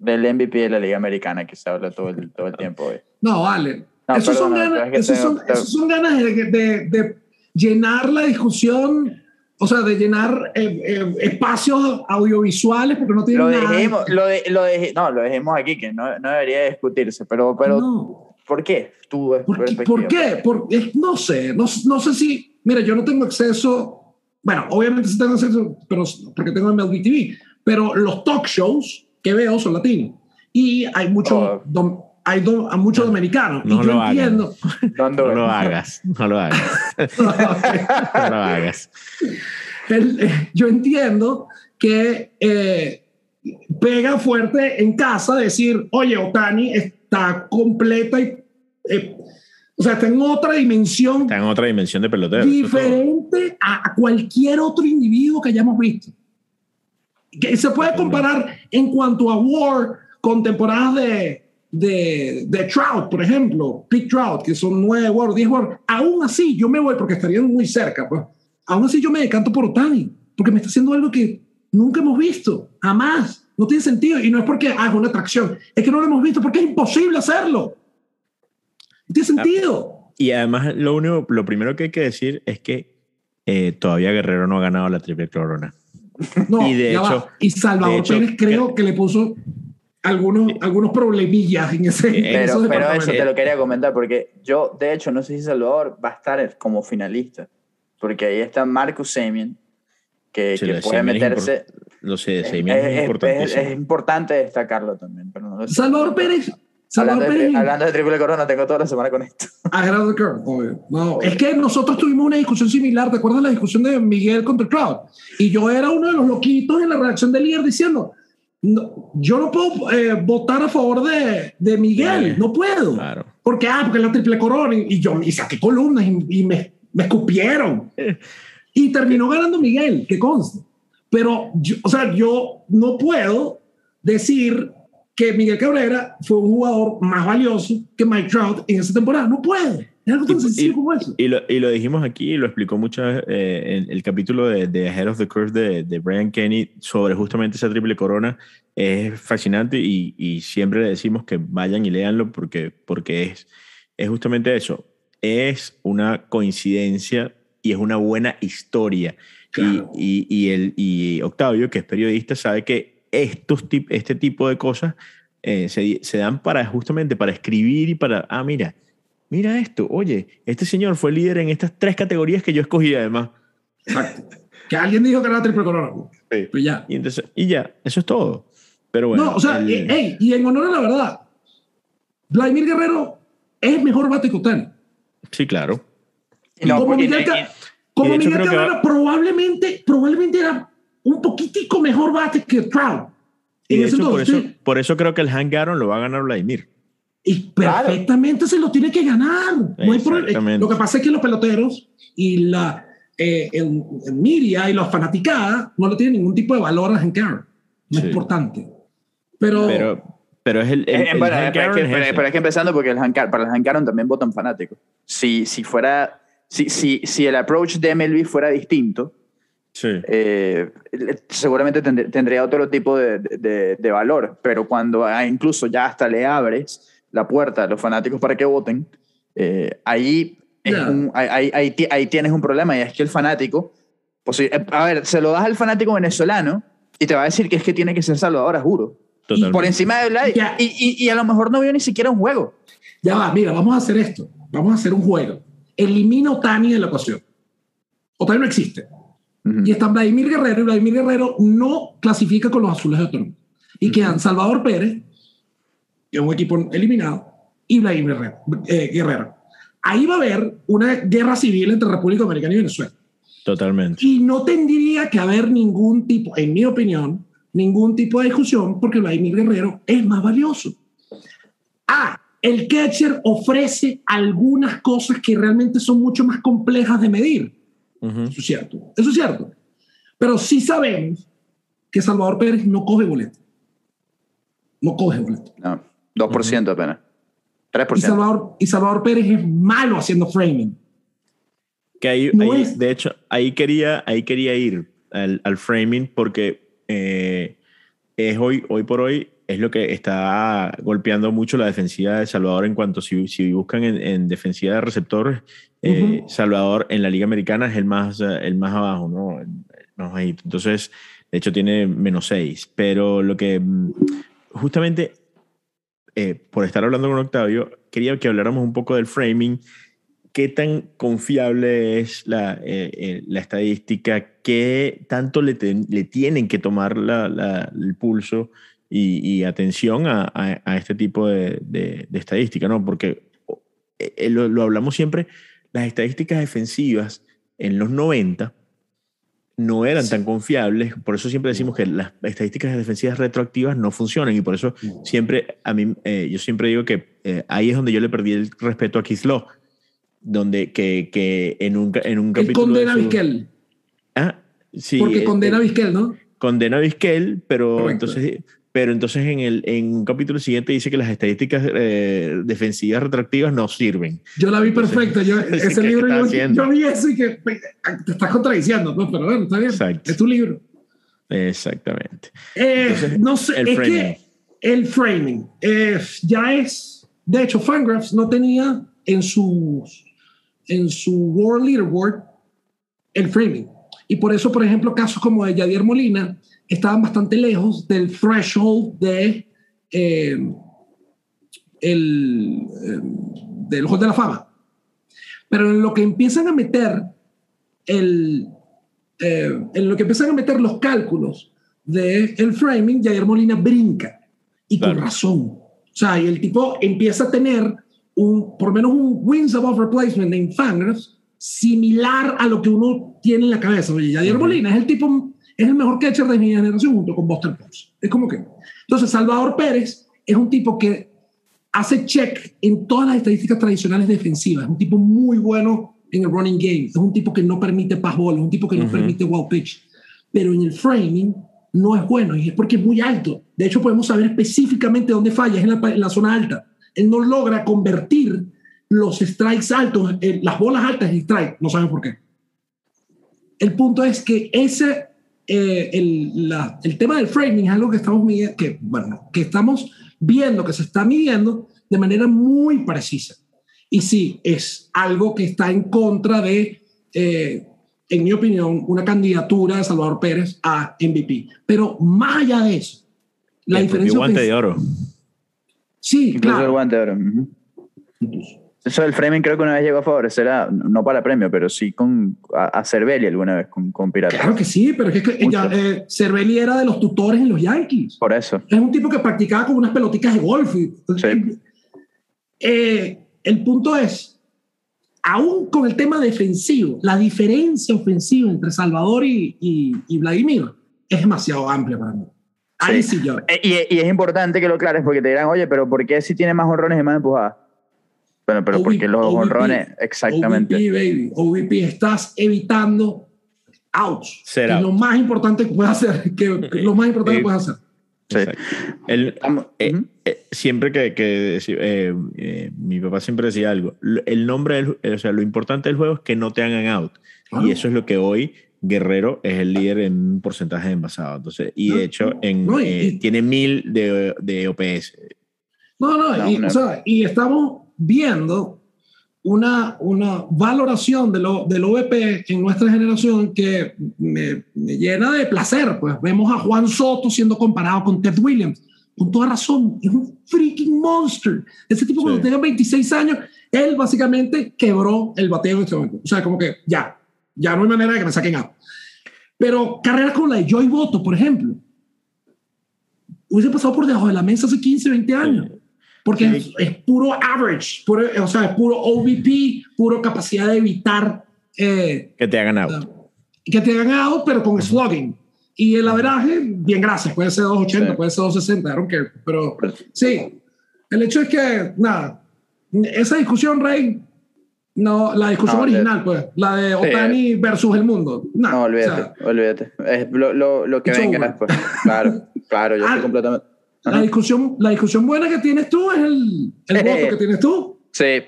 [SPEAKER 2] del MVP de la Liga Americana que se habla todo el, todo el tiempo hoy.
[SPEAKER 3] No, vale.
[SPEAKER 2] No,
[SPEAKER 3] esos, son ganas,
[SPEAKER 2] es que
[SPEAKER 3] esos,
[SPEAKER 2] tengo-
[SPEAKER 3] son,
[SPEAKER 2] tengo-
[SPEAKER 3] esos son ganas de, de- de llenar la discusión, o sea, de llenar eh, eh, espacios audiovisuales porque no tienen
[SPEAKER 2] Lo
[SPEAKER 3] nada.
[SPEAKER 2] lo de, lo no, lo dejemos aquí, que no, no debería discutirse, pero, pero
[SPEAKER 3] No.
[SPEAKER 2] ¿Por qué? Tu
[SPEAKER 3] ¿Por qué? ¿Por qué? Por- es- no sé, no, no sé si, mira, yo no tengo acceso, bueno, obviamente sí tengo acceso, pero porque tengo MLB TV, pero los talk shows que veo son latinos y hay mucho,
[SPEAKER 2] Oh.
[SPEAKER 3] dom- hay do- a muchos dominicanos.
[SPEAKER 1] no
[SPEAKER 3] y yo
[SPEAKER 1] lo
[SPEAKER 3] entiendo.
[SPEAKER 2] ¿Dónde
[SPEAKER 1] No lo hagas, no lo hagas, no lo hagas.
[SPEAKER 3] El- eh, yo entiendo que eh, pega fuerte en casa decir, oye, Otani está completa y, eh, o sea, está en otra dimensión
[SPEAKER 1] Está en otra dimensión de pelotero.
[SPEAKER 3] diferente a, cualquier otro individuo que hayamos visto. Que se puede comparar en cuanto a War con temporadas de, de, de Trout, por ejemplo, Pete Trout, que son 9 War, 10 War. Aún así, yo me voy porque estarían muy cerca. Pues. Aún así, yo me decanto por Otani, porque me está haciendo algo que nunca hemos visto, jamás. No tiene sentido. Y no es porque ah, es una atracción, es que no lo hemos visto porque es imposible hacerlo. No tiene sentido.
[SPEAKER 1] Y además, lo único, lo primero que hay que decir es que eh, todavía Guerrero no ha ganado la triple corona.
[SPEAKER 3] No,
[SPEAKER 1] Y de
[SPEAKER 3] va.
[SPEAKER 1] hecho-
[SPEAKER 3] y Salvador
[SPEAKER 1] hecho,
[SPEAKER 3] Pérez creo que le puso algunos, algunos problemillas en ese. en
[SPEAKER 1] Eh,
[SPEAKER 2] Pero, pero eso te lo quería comentar porque yo, de hecho, no sé si Salvador va a estar como finalista. Porque ahí está Marcus Semien, que,
[SPEAKER 1] Sí,
[SPEAKER 2] puede
[SPEAKER 1] Semien
[SPEAKER 2] meterse.
[SPEAKER 1] Lo sé, de
[SPEAKER 2] Es,
[SPEAKER 1] es,
[SPEAKER 2] es- es- importante destacarlo también. Pero no.
[SPEAKER 3] Salvador Pérez. Salvador
[SPEAKER 2] Hablando de,
[SPEAKER 3] Pérez.
[SPEAKER 2] hablando de triple corona, tengo toda la semana con esto.
[SPEAKER 3] Agarrado the curve, obvio. No, es que nosotros tuvimos una discusión similar. ¿Te acuerdas la discusión de Miguel contra Crowd? Y yo era uno de los loquitos en la redacción del líder diciendo: no, Yo no puedo eh, votar a favor de, de Miguel,
[SPEAKER 1] Sí.
[SPEAKER 3] no puedo.
[SPEAKER 1] Claro.
[SPEAKER 3] Porque, ah, porque es la triple corona. Y, y yo y saqué columnas y, y me, me escupieron. Y terminó ganando Miguel, que consta. Pero, yo- o sea, yo no puedo decir que Miguel Cabrera fue un jugador más valioso que Mike Trout en esa temporada. No puede. Es algo tan
[SPEAKER 1] Y-
[SPEAKER 3] sencillo
[SPEAKER 1] y-
[SPEAKER 3] como eso.
[SPEAKER 1] Y lo, y lo dijimos aquí y lo explicó muchas eh, en el capítulo de, de Ahead of the Curve de, de Brian Kenny sobre justamente esa triple corona. Es fascinante y, y siempre le decimos que vayan y léanlo porque, porque es, es justamente eso. Es una coincidencia y es una buena historia.
[SPEAKER 3] Claro.
[SPEAKER 1] Y, y, y, el, y Octavio, que es periodista, sabe que estos tip, este tipo de cosas eh, se, se dan para justamente para escribir y para, ah, mira, mira esto, oye, este señor fue líder en estas tres categorías que yo escogí además.
[SPEAKER 3] Exacto. Que alguien dijo que era la triple corona. Pues ya.
[SPEAKER 1] Y, entonces, y ya, eso es todo. Pero bueno.
[SPEAKER 3] no, o sea,
[SPEAKER 1] el-
[SPEAKER 3] eh, y en honor a la verdad, Vladimir Guerrero es mejor bate que Otani.
[SPEAKER 1] sí, claro.
[SPEAKER 2] No,
[SPEAKER 3] como Miguel, como
[SPEAKER 1] de hecho
[SPEAKER 3] Miguel
[SPEAKER 1] creo que
[SPEAKER 3] Cabrera probablemente, probablemente era un poquitico mejor bate que Trout.
[SPEAKER 1] Y de hecho, por eso, por eso creo que el Hank Aaron lo va a ganar Vladimir.
[SPEAKER 3] y
[SPEAKER 2] Claro.
[SPEAKER 3] perfectamente se lo tiene que ganar. No hay problema.
[SPEAKER 1] Exactamente.
[SPEAKER 3] Lo que pasa es que los peloteros y la eh, el, el media y los fanaticadas no le tienen ningún tipo de valor a Hank Aaron. No
[SPEAKER 1] Sí.
[SPEAKER 3] es importante. Pero,
[SPEAKER 1] Pero, pero es el. el-
[SPEAKER 2] Eh,
[SPEAKER 1] el
[SPEAKER 2] es
[SPEAKER 1] Aaron
[SPEAKER 2] que,
[SPEAKER 1] es
[SPEAKER 2] pero-
[SPEAKER 1] ese.
[SPEAKER 2] pero es que empezando porque el Hank, para el Hank Aaron también votan fanáticos. Si, si fuera, si, si, si el approach de MLB fuera distinto,
[SPEAKER 1] Sí.
[SPEAKER 2] eh, seguramente tend- tendría otro tipo de, de- de valor. Pero cuando ah, incluso ya hasta le abres la puerta a los fanáticos para que voten, eh, ahí, es
[SPEAKER 3] Ya.
[SPEAKER 2] un- ahí, ahí- ahí ti- ahí tienes un problema y es que el fanático, pues, eh, a ver, se lo das al fanático venezolano y te va a decir que es que tiene que ser Salvador, juro.
[SPEAKER 1] Totalmente.
[SPEAKER 2] Por encima de Vlad. Y, y a lo mejor no vio ni siquiera un juego.
[SPEAKER 3] ya va, mira, vamos a hacer esto. vamos a hacer un juego. Elimina Otani de la ecuación. Otani no existe. Y está Vladimir Guerrero, y Vladimir Guerrero no clasifica con los azules de Toronto. Y quedan Salvador Pérez, que es un equipo eliminado, y Vladimir Guerrero. Eh, Guerrero. Ahí va a haber una guerra civil entre República Dominicana y Venezuela.
[SPEAKER 1] Totalmente.
[SPEAKER 3] Y no tendría que haber ningún tipo, en mi opinión, ningún tipo de discusión porque Vladimir Guerrero es más valioso. Ah, el catcher ofrece algunas cosas que realmente son mucho más complejas de medir. Eso es cierto. Eso es cierto. Pero sí sabemos que Salvador Pérez no coge boleto. No coge boleto.
[SPEAKER 2] No, 2% apenas. 3%.
[SPEAKER 3] Y Salvador, y Salvador Pérez es malo haciendo framing.
[SPEAKER 1] Que ahí,
[SPEAKER 3] No
[SPEAKER 1] ahí,
[SPEAKER 3] es-
[SPEAKER 1] de hecho, ahí quería, ahí quería ir al, al framing porque eh, es hoy, hoy por hoy es lo que está golpeando mucho la defensiva de Salvador en cuanto si, si buscan en, en defensiva de receptores, eh. Salvador en la Liga Americana es el más, eh, el más abajo, ¿no? El más bajito. Entonces, de hecho, tiene menos 6. Pero lo que mm, justamente eh, por estar hablando con Octavio, quería que habláramos un poco del framing. ¿Qué tan confiable es la, eh, eh, la estadística? ¿Qué tanto le, ten- le tienen que tomar la- la- el pulso y, y atención a, a- a este tipo de, de- de estadística? ¿no? Porque eh, eh, lo, lo hablamos siempre, las estadísticas defensivas en los 90 no eran tan confiables, por eso siempre decimos que las estadísticas defensivas retroactivas no funcionan y por eso siempre, a mí, eh, yo siempre digo que eh, ahí es donde yo le perdí el respeto a Law, donde que, que en un, en un capítulo...
[SPEAKER 3] condena a
[SPEAKER 1] de su-
[SPEAKER 3] Vizquel.
[SPEAKER 1] Ah, sí.
[SPEAKER 3] porque
[SPEAKER 1] eh,
[SPEAKER 3] condena a
[SPEAKER 1] eh,
[SPEAKER 3] Vizquel, ¿no?
[SPEAKER 1] condena a Vizquel, pero
[SPEAKER 3] Correcto.
[SPEAKER 1] entonces, pero entonces en, el, en un capítulo siguiente dice que las estadísticas eh, defensivas retroactivas no sirven.
[SPEAKER 3] Yo la vi
[SPEAKER 1] Entonces,
[SPEAKER 3] perfecta. Yo,
[SPEAKER 1] ¿qué
[SPEAKER 3] ese libro, yo, yo vi eso y que te estás contradiciendo, ¿no? Pero bueno, está bien.
[SPEAKER 1] Exacto.
[SPEAKER 3] Es tu libro.
[SPEAKER 1] Exactamente.
[SPEAKER 3] Eh,
[SPEAKER 1] Entonces,
[SPEAKER 3] no sé,
[SPEAKER 1] el
[SPEAKER 3] es
[SPEAKER 1] framing.
[SPEAKER 3] que el framing eh, ya es. De hecho, Fangraphs no tenía en su, en su World Leaderboard el framing. Y por eso, por ejemplo, casos como de Yadier Molina estaban bastante lejos del threshold de, eh, el, eh, del Hall de la Fama. Pero en lo que empiezan a meter el, eh, en lo que empiezan a meter los cálculos del el framing, Jair Molina brinca. Y
[SPEAKER 1] Claro.
[SPEAKER 3] con razón. O sea, y el tipo empieza a tener un, por lo menos un wins above replacement en Fangraphs similar a lo que uno tiene en la cabeza. Oye, Jair Molina es el tipo, es el mejor catcher de mi generación junto con Buster Posey. Es como que. Entonces, Salvador Pérez es un tipo que hace check en todas las estadísticas tradicionales defensivas. Es un tipo muy bueno en el running game. Es un tipo que no permite pass ball, es un tipo que no
[SPEAKER 1] Ujú.
[SPEAKER 3] permite wow pitch. Pero en el framing no es bueno y es porque es muy alto. De hecho, podemos saber específicamente dónde falla, es en la, en la zona alta. Él no logra convertir los strikes altos, eh, las bolas altas en strike. No saben por qué. El punto es que ese, eh, el, la- el tema del framing es algo que estamos, que, bueno, que estamos viendo, que se está midiendo de manera muy precisa. Y sí, es algo que está en contra de, eh, en mi opinión, una candidatura de Salvador Pérez a MVP. Pero más allá de eso, la
[SPEAKER 1] el
[SPEAKER 3] diferencia...
[SPEAKER 1] guante de oro.
[SPEAKER 3] Sí,
[SPEAKER 2] Incluso el
[SPEAKER 3] claro.
[SPEAKER 2] guante de oro. ujú. Eso del framing creo que una vez llegó a favorecer, a, no para premio, pero sí con, a, a Cervelli alguna vez con, con Piratas.
[SPEAKER 3] Claro que sí, pero es que
[SPEAKER 2] Mucho.
[SPEAKER 3] ya, eh, Cervelli era de los tutores en los Yankees.
[SPEAKER 2] Por eso.
[SPEAKER 3] Es un tipo que practicaba con unas peloticas de golf. y-
[SPEAKER 2] Sí.
[SPEAKER 3] Eh, el punto es, aún con el tema defensivo, la diferencia ofensiva entre Salvador y, y- y Vladimir es demasiado amplia para mí. Ahí sí, yo.
[SPEAKER 2] Eh, Y, y es importante que lo aclares porque te dirán, oye, pero ¿por qué si tiene más honrones y más empujadas? Bueno, pero
[SPEAKER 3] OVP,
[SPEAKER 2] porque los
[SPEAKER 3] OVP,
[SPEAKER 2] honrones, exactamente.
[SPEAKER 3] OVP, baby. OVP, estás evitando outs.
[SPEAKER 1] Ser
[SPEAKER 3] que es
[SPEAKER 1] out.
[SPEAKER 3] lo más importante que puedes hacer. Que, que lo más importante que puedes hacer.
[SPEAKER 2] Sí.
[SPEAKER 1] El- eh, eh, siempre que, que eh, eh, mi papá siempre decía algo, el nombre, del, eh, o sea, lo importante del juego es que no te hagan out.
[SPEAKER 3] Claro.
[SPEAKER 1] Y eso es lo que hoy Guerrero es el líder en un porcentaje de envasado. Entonces, y
[SPEAKER 3] No,
[SPEAKER 1] de hecho en,
[SPEAKER 3] no, y-
[SPEAKER 1] eh,
[SPEAKER 3] y-
[SPEAKER 1] tiene mil de, de OPS.
[SPEAKER 3] No, no,
[SPEAKER 2] No,
[SPEAKER 3] y,
[SPEAKER 2] no.
[SPEAKER 3] o sea, y estamos viendo una, una valoración de lo, del OVP en nuestra generación que me, me llena de placer. Pues vemos a Juan Soto siendo comparado con Ted Williams. Con toda razón, es un freaking monster. Ese tipo cuando
[SPEAKER 1] Sí.
[SPEAKER 3] tenga 26 años él básicamente quebró el bateo en este momento. O sea, como que ya, ya no hay manera de que me saquen out. Pero carreras como la de Joy Boto, por ejemplo, hubiese pasado por debajo de la mesa hace 15, 20 años. Porque es, es, puro average, puro, o sea, es puro OVP, puro capacidad de evitar eh,
[SPEAKER 1] que te hagan out.
[SPEAKER 3] Uh, que te hagan out, pero con slugging. Y el averaje, bien gracias, puede ser 280, sí. puede ser 260, I don't care. Pero sí, el hecho es que, nada, esa discusión, Rey, no, la discusión no, original, pues, la de Otani sí. versus el mundo. No,
[SPEAKER 2] no olvídate, o sea, olvídate. Es lo, lo, lo que venga después. Claro, claro, yo ah, estoy completamente.
[SPEAKER 3] La discusión, la discusión buena que tienes tú es el, el voto que tienes tú.
[SPEAKER 2] Sí.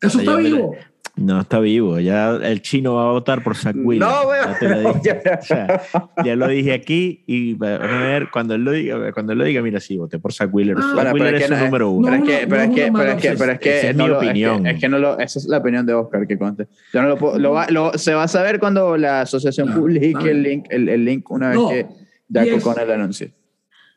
[SPEAKER 3] Eso está vivo.
[SPEAKER 1] No está vivo, ya el chino va a votar por Zach Wheeler.
[SPEAKER 2] No,
[SPEAKER 1] ya, te lo dije. o sea, ya lo dije aquí y vamos a ver cuando él lo diga, cuando él lo diga, mira, sí, voté por Zach Wheeler.
[SPEAKER 3] Ah,
[SPEAKER 1] Zach Wheeler es, es su número uno.
[SPEAKER 2] Pero es que, pero es que, pero es que, pero es que,
[SPEAKER 1] es mi opinión.
[SPEAKER 2] Es que, es que, no lo, esa es la opinión de Oscar que conste. Yo no lo puedo, lo va, lo, se va a saber cuando la asociación
[SPEAKER 3] No,
[SPEAKER 2] publique el link, el, el link una vez
[SPEAKER 3] No,
[SPEAKER 2] que ya
[SPEAKER 3] es-
[SPEAKER 2] con el anuncio.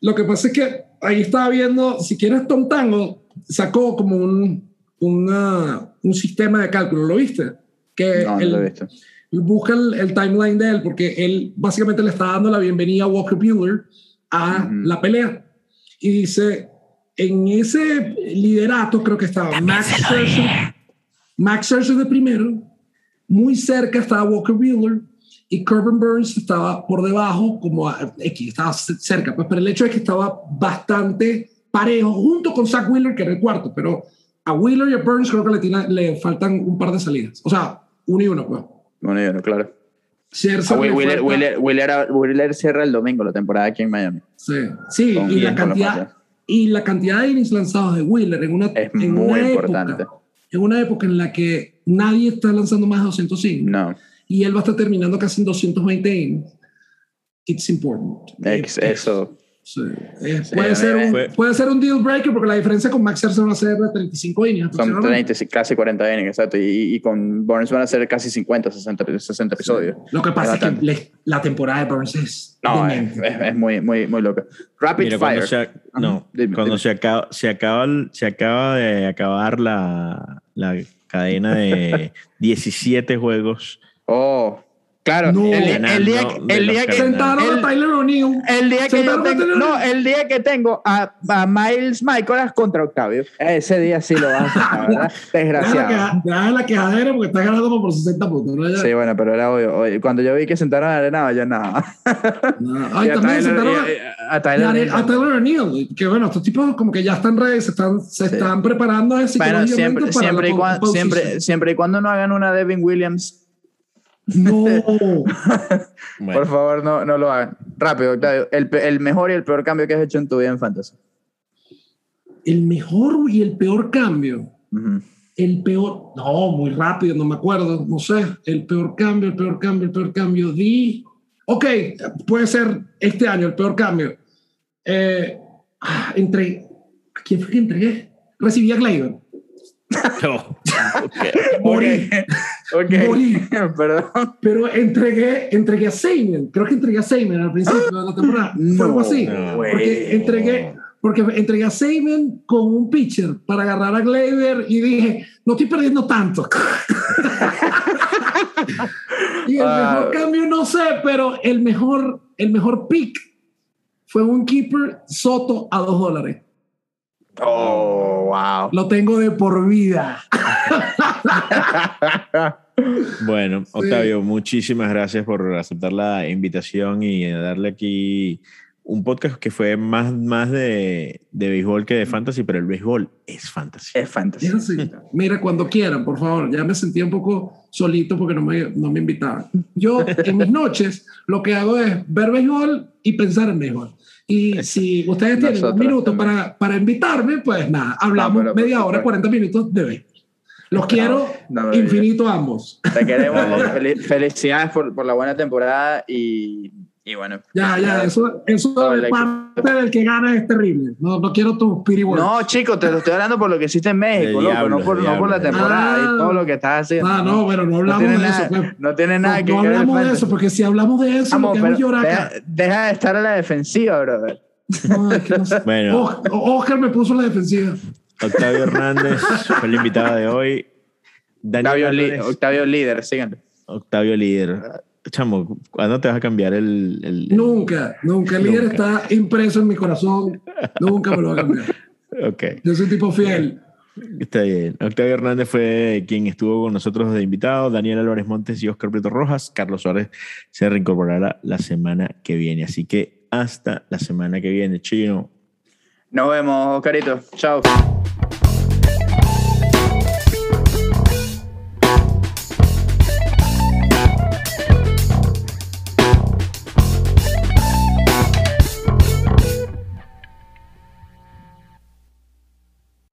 [SPEAKER 3] Lo que pasa es que ahí estaba viendo, si quieres, Tom Tango sacó como un, una, un sistema de cálculo, ¿lo viste? Que
[SPEAKER 2] No, no
[SPEAKER 3] él
[SPEAKER 2] lo he visto.
[SPEAKER 3] busca el, el timeline de él, porque él básicamente le está dando la bienvenida a Walker Bueller a
[SPEAKER 2] Ujú.
[SPEAKER 3] la pelea. Y dice, en ese liderato creo que estaba Max Scherzer, Max Scherzer de primero, muy cerca estaba Walker Bueller y Corbin Burns estaba por debajo, como a- X, estaba cerca, pues, pero el hecho es que estaba bastante parejo, junto con Zach Wheeler, que era el cuarto, pero a Wheeler y a Burns creo que le, tiene- le faltan un par de salidas. O sea, uno y uno, pues.
[SPEAKER 2] Bueno, yo no, claro. Ah,
[SPEAKER 3] le
[SPEAKER 2] Wheeler, Wheeler, Wheeler, Wheeler cierra el domingo la temporada aquí en Miami.
[SPEAKER 3] Sí, sí
[SPEAKER 2] Con
[SPEAKER 3] y, la cantidad, y la cantidad de innings lanzados de Wheeler en una,
[SPEAKER 2] Es
[SPEAKER 3] en
[SPEAKER 2] muy
[SPEAKER 3] una
[SPEAKER 2] importante.
[SPEAKER 3] Época, en una época en la que nadie está lanzando más de 205
[SPEAKER 2] No,
[SPEAKER 3] y él va a estar terminando casi en 220 innings. It's important.
[SPEAKER 2] ex-
[SPEAKER 3] Eh,
[SPEAKER 2] eso.
[SPEAKER 3] sí. Eh,
[SPEAKER 2] Sí,
[SPEAKER 3] puede, ser un,
[SPEAKER 1] fue-
[SPEAKER 3] puede ser un deal breaker porque la diferencia con Max Scherzer va a ser de 35 innings.
[SPEAKER 2] Son
[SPEAKER 3] aproximadamente.
[SPEAKER 2] 30, casi 40 innings, exacto. Y, y con Burns van a ser casi 50, 60, 60 episodios.
[SPEAKER 3] Lo que pasa es,
[SPEAKER 2] bastante.
[SPEAKER 3] que le- la temporada de Burns es
[SPEAKER 2] No, es, es- es muy, muy, muy loca. Rapid
[SPEAKER 1] Mira, cuando
[SPEAKER 2] Fire.
[SPEAKER 1] se, ac- no,
[SPEAKER 2] Dime,
[SPEAKER 1] cuando
[SPEAKER 2] dime.
[SPEAKER 1] se acaba, se acaba, se acaba de acabar la, la cadena de 17 juegos.
[SPEAKER 2] Oh, claro.
[SPEAKER 3] No.
[SPEAKER 2] el, día- el día,
[SPEAKER 1] Ganando
[SPEAKER 2] el día que.
[SPEAKER 3] Sentaron
[SPEAKER 2] el-
[SPEAKER 3] a Tyler O'Neill.
[SPEAKER 2] El día que yo
[SPEAKER 3] Sentaron a
[SPEAKER 2] tengo, no, el día que tengo a, a Miles Michaelas contra Octavio. Ese día sí lo vas a ¿verdad? Desgraciado.
[SPEAKER 3] deja la quejadera porque está ganando como por 60 puntos. ¿no?
[SPEAKER 2] Sí, bueno, pero era obvio. Cuando yo vi que sentaron a Arenado, yo nada.
[SPEAKER 3] No. Ay,
[SPEAKER 2] Y a
[SPEAKER 3] también
[SPEAKER 2] Tyler-
[SPEAKER 3] sentaron a-
[SPEAKER 2] y a- a Tyler
[SPEAKER 3] a,
[SPEAKER 2] O'Neill.
[SPEAKER 3] a Tyler O'Neill, que bueno, estos tipos como que ya están ready, se están, se
[SPEAKER 2] Sí.
[SPEAKER 3] están preparando
[SPEAKER 2] Bueno,
[SPEAKER 3] psicológicamente
[SPEAKER 2] siempre,
[SPEAKER 3] para
[SPEAKER 2] siempre, y cuando, siempre, siempre y cuando no hagan una Devin Williams,
[SPEAKER 3] No,
[SPEAKER 1] Bueno,
[SPEAKER 2] por favor, no, no lo hagan. Rápido, Octavio. El, el mejor y el peor cambio que has hecho en tu vida en Fantasy.
[SPEAKER 3] el mejor y el peor cambio.
[SPEAKER 2] Ujú.
[SPEAKER 3] El peor, no, muy rápido, no me acuerdo, no sé. El peor cambio, el peor cambio, el peor cambio. Di, ok, puede ser este año el peor cambio. Eh, ah, entre, ¿a quién fue que entregué? Recibí a Gleyber.
[SPEAKER 1] no. Ok.
[SPEAKER 3] Morí.
[SPEAKER 2] Ok.
[SPEAKER 3] Morí.
[SPEAKER 2] Perdón.
[SPEAKER 3] Pero entregué, entregué a Seymour. Creo que entregué a Seymour al principio de la temporada. Fue algo así.
[SPEAKER 1] no,
[SPEAKER 3] porque entregué, porque entregué a Seymour con un pitcher para agarrar a Gleyber y dije, no estoy perdiendo tanto. y el mejor cambio no sé, pero el mejor, el mejor pick fue un keeper Soto a dos dólares.
[SPEAKER 2] Oh, wow.
[SPEAKER 3] Lo tengo de por vida.
[SPEAKER 1] Bueno, Octavio, muchísimas gracias por aceptar la invitación y darle aquí un podcast que fue más, más de, de béisbol que de fantasy, pero el béisbol es fantasy.
[SPEAKER 2] Es fantasy.
[SPEAKER 3] Es así. Mira, cuando quieran, por favor. Ya me sentía un poco solito porque no me, no me invitaban. Yo, en mis noches, lo que hago es ver béisbol y pensar en béisbol. Y si ustedes tienen un
[SPEAKER 2] Nosotros
[SPEAKER 3] minuto
[SPEAKER 2] también.
[SPEAKER 3] para, para invitarme, pues nada, hablamos
[SPEAKER 2] No,
[SPEAKER 3] media hora,
[SPEAKER 2] supuesto.
[SPEAKER 3] 40 minutos de béisbol. Los quiero
[SPEAKER 2] no
[SPEAKER 3] infinito ambos.
[SPEAKER 2] Te queremos. Fel- felicidades por, por la buena temporada y, y bueno.
[SPEAKER 3] Ya, ya, eso, eso parte del que gana es terrible. No, no quiero tus words.
[SPEAKER 2] No, chico, te lo estoy hablando por lo que hiciste en México, loco, no, por, no por la temporada
[SPEAKER 3] Ah.
[SPEAKER 2] y todo lo que estás haciendo.
[SPEAKER 3] Ah, no, pero no hablamos de
[SPEAKER 2] nada,
[SPEAKER 3] eso. pues.
[SPEAKER 2] No tiene nada
[SPEAKER 3] No,
[SPEAKER 2] que
[SPEAKER 3] no
[SPEAKER 2] ver
[SPEAKER 3] hablamos
[SPEAKER 2] el
[SPEAKER 3] de eso, porque si hablamos de eso,
[SPEAKER 2] Vamos,
[SPEAKER 3] lo que
[SPEAKER 2] pero
[SPEAKER 3] llorar
[SPEAKER 2] deja, de estar a la defensiva, brother.
[SPEAKER 3] No, es que no sé.
[SPEAKER 1] Bueno.
[SPEAKER 3] Os- Oscar me puso la defensiva.
[SPEAKER 1] Octavio Hernández fue el invitado de hoy.
[SPEAKER 2] Octavio, Octavio Líder, síganlo.
[SPEAKER 1] Octavio Líder. Chamo, ¿cuándo te vas a cambiar el...? el,
[SPEAKER 3] nunca, nunca. El líder está impreso en mi corazón. Nunca me lo voy a cambiar.
[SPEAKER 1] ok.
[SPEAKER 3] Yo soy un tipo fiel.
[SPEAKER 1] Está bien. Octavio Hernández fue quien estuvo con nosotros de invitado. Daniel Álvarez Montes y Oscar Prieto Rojas. Carlos Suárez se reincorporará la semana que viene. Así que hasta la semana que viene, chino.
[SPEAKER 2] Nos vemos, Carito. Chao.